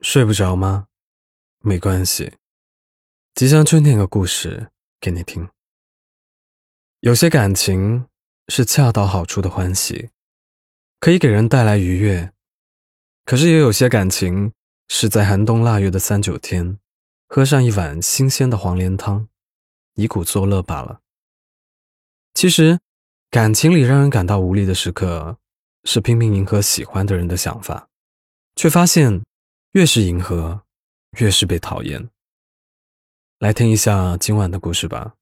睡不着吗？没关系，吉祥就念个故事给你听。有些感情是恰到好处的欢喜，可以给人带来愉悦；可是也有些感情是在寒冬腊月的三九天，喝上一碗新鲜的黄连汤，以苦作乐罢了。其实，感情里让人感到无力的时刻，是拼命迎合喜欢的人的想法，却发现越是迎合，越是被讨厌。来听一下今晚的故事吧。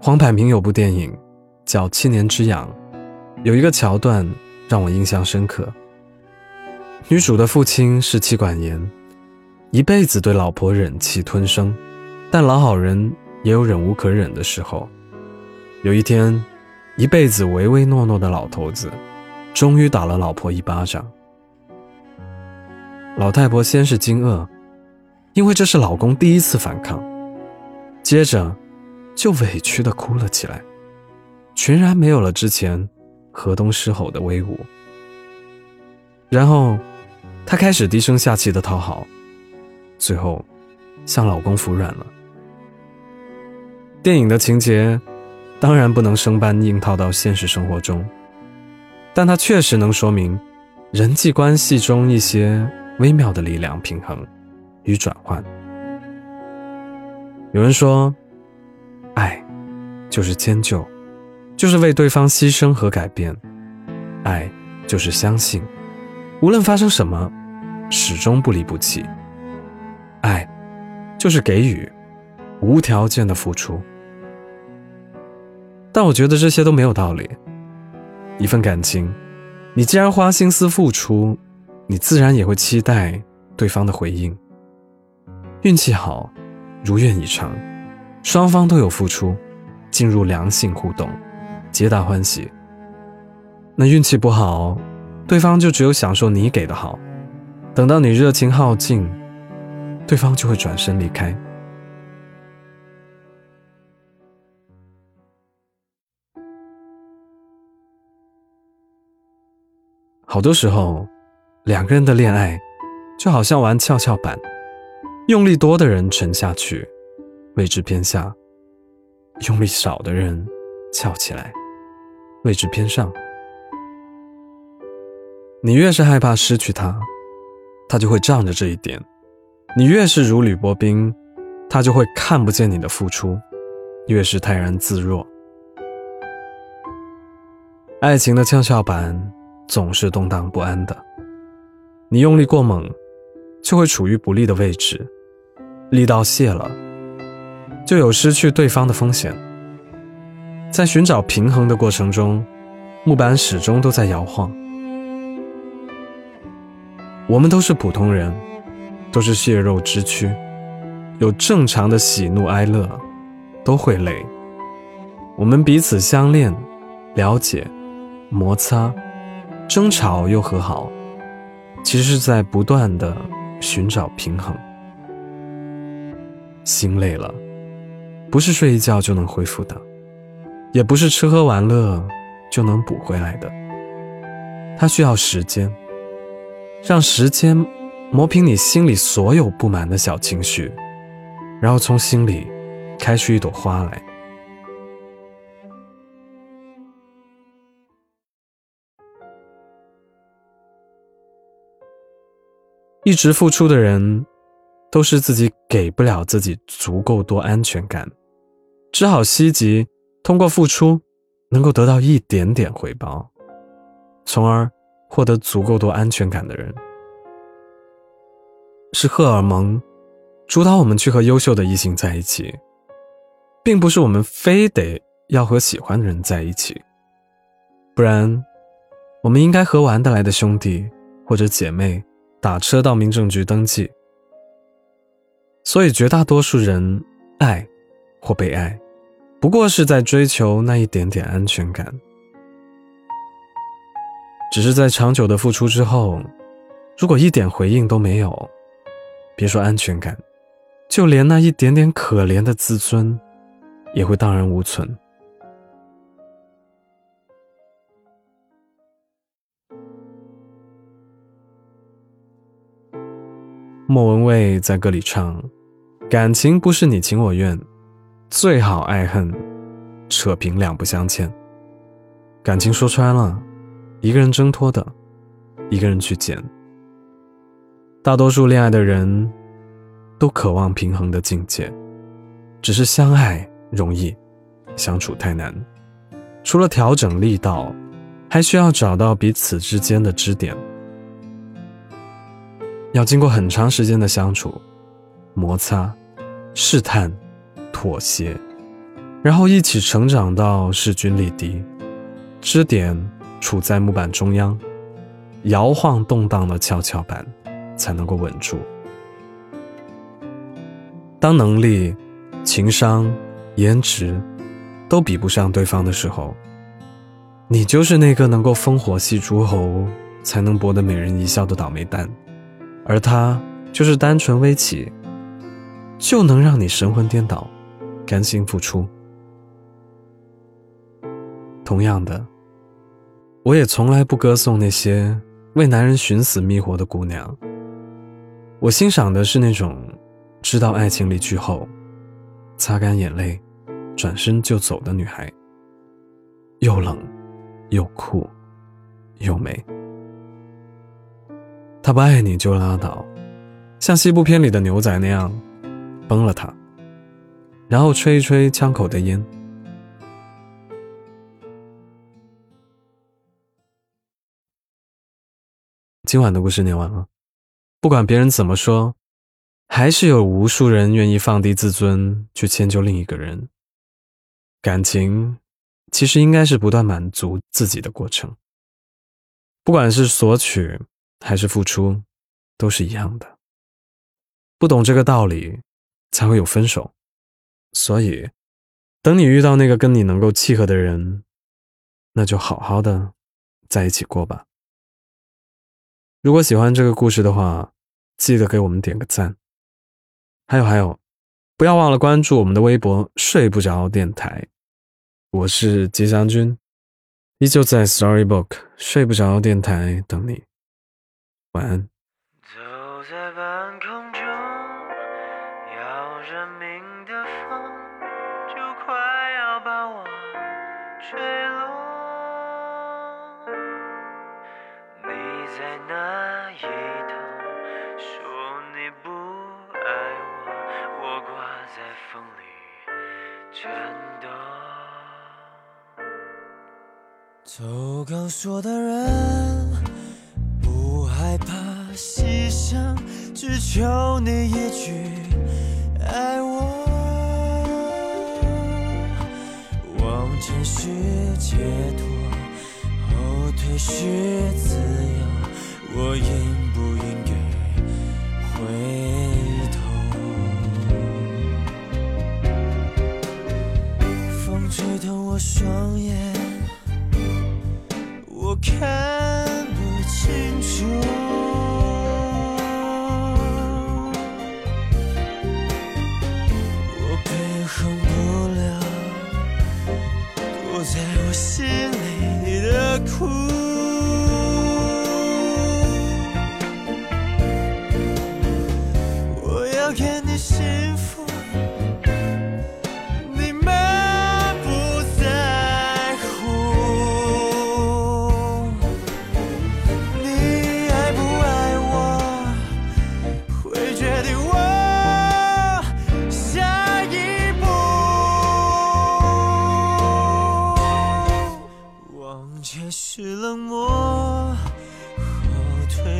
黄百鸣有部电影叫《七年之痒》，有一个桥段让我印象深刻。女主的父亲是妻管严，一辈子对老婆忍气吞声，但老好人也有忍无可忍的时候。有一天，一辈子唯唯诺诺的老头子，终于打了老婆一巴掌。老太婆先是惊愕，因为这是老公第一次反抗，接着。就委屈的哭了起来，全然没有了之前河东狮吼的威武。然后，她开始低声下气的讨好，最后向老公服软了。电影的情节当然不能生搬硬套到现实生活中，但它确实能说明人际关系中一些微妙的力量平衡与转换。有人说。爱，就是迁就，就是为对方牺牲和改变；爱，就是相信，无论发生什么，始终不离不弃；爱，就是给予，无条件的付出。但我觉得这些都没有道理。一份感情，你既然花心思付出，你自然也会期待对方的回应。运气好，如愿以偿。双方都有付出，进入良性互动，皆大欢喜。那运气不好，对方就只有享受你给的好，等到你热情耗尽，对方就会转身离开。好多时候，两个人的恋爱，就好像玩跷跷板，用力多的人沉下去。位置偏下，用力少的人翘起来，位置偏上。你越是害怕失去他，他就会仗着这一点；你越是如履薄冰，他就会看不见你的付出，越是泰然自若。爱情的跷跷板总是动荡不安的，你用力过猛，就会处于不利的位置，力道泄了。就有失去对方的风险。在寻找平衡的过程中，木板始终都在摇晃。我们都是普通人，都是血肉之躯，有正常的喜怒哀乐，都会累。我们彼此相恋、了解、摩擦、争吵又和好，其实是在不断的寻找平衡。心累了。不是睡一觉就能恢复的，也不是吃喝玩乐就能补回来的。它需要时间，让时间磨平你心里所有不满的小情绪，然后从心里开出一朵花来。一直付出的人，都是自己给不了自己足够多安全感。只好希冀通过付出，能够得到一点点回报，从而获得足够多安全感的人，是荷尔蒙主导我们去和优秀的异性在一起，并不是我们非得要和喜欢的人在一起，不然，我们应该和玩得来的兄弟或者姐妹打车到民政局登记。所以，绝大多数人爱。或被爱，不过是在追求那一点点安全感。只是在长久的付出之后，如果一点回应都没有，别说安全感，就连那一点点可怜的自尊，也会荡然无存。莫文蔚在歌里唱：“感情不是你情我愿，最好爱恨扯平两不相欠。感情说穿了，一个人挣脱的，一个人去捡。大多数恋爱的人都渴望平衡的境界，只是相爱容易，相处太难。除了调整力道，还需要找到彼此之间的支点。”要经过很长时间的相处、摩擦、试探、妥协，然后一起成长到势均力敌，支点处在木板中央，摇晃动荡的跷跷板才能够稳住。当能力、情商、颜值都比不上对方的时候，你就是那个能够烽火戏诸侯，才能博得美人一笑的倒霉蛋。而她就是单纯微起，就能让你神魂颠倒，甘心付出。同样的，我也从来不歌颂那些为男人寻死觅活的姑娘。我欣赏的是那种知道爱情离去后，擦干眼泪，转身就走的女孩。又冷，又酷，又美。他不爱你就拉倒，像西部片里的牛仔那样，崩了他，然后吹一吹枪口的烟。今晚的故事念完了，不管别人怎么说，还是有无数人愿意放低自尊去迁就另一个人。感情其实应该是不断满足自己的过程，不管是索取。还是付出，都是一样的。不懂这个道理，才会有分手。所以，等你遇到那个跟你能够契合的人，那就好好的在一起过吧。如果喜欢这个故事的话，记得给我们点个赞。还有还有，不要忘了关注我们的微博“睡不着电台”。我是吉祥君，依旧在 Storybook 睡不着电台等你。晚安。走在半空中，要人命的风就快要把我吹落。你在哪一头说你不爱我，我挂在风里颤抖。走钢索的人。只求你一句爱我。往前是解脱，后退是自由，我应不应该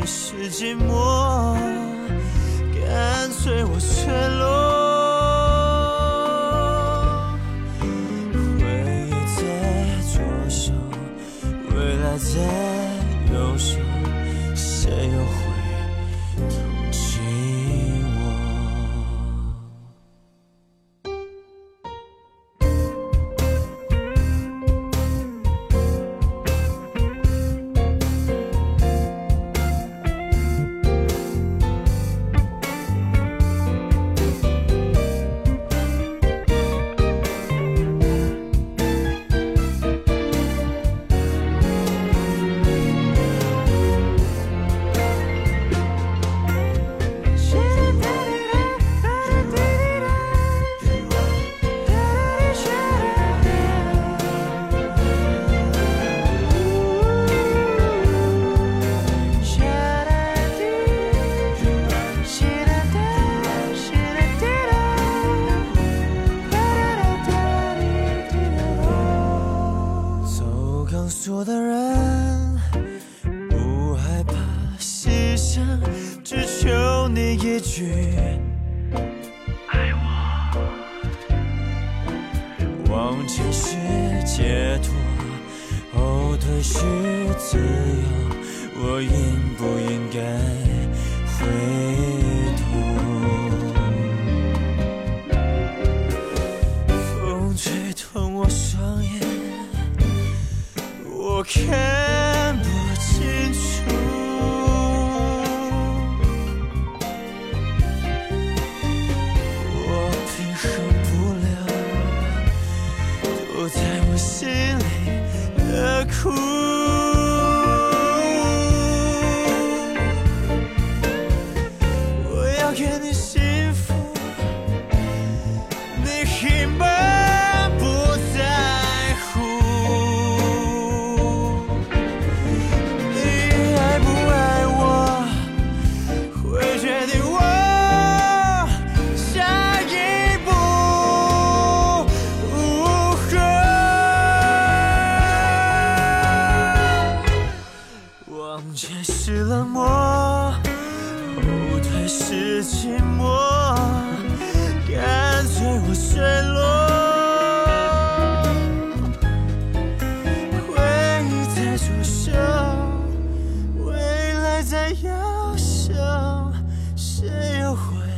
是寂寞，干脆我坠落。回忆在左手，未来在钢索的人，不害怕牺牲，只求你一句爱我。往前是解脱，后退是自由，我应不应该回的手未来在要手谁又会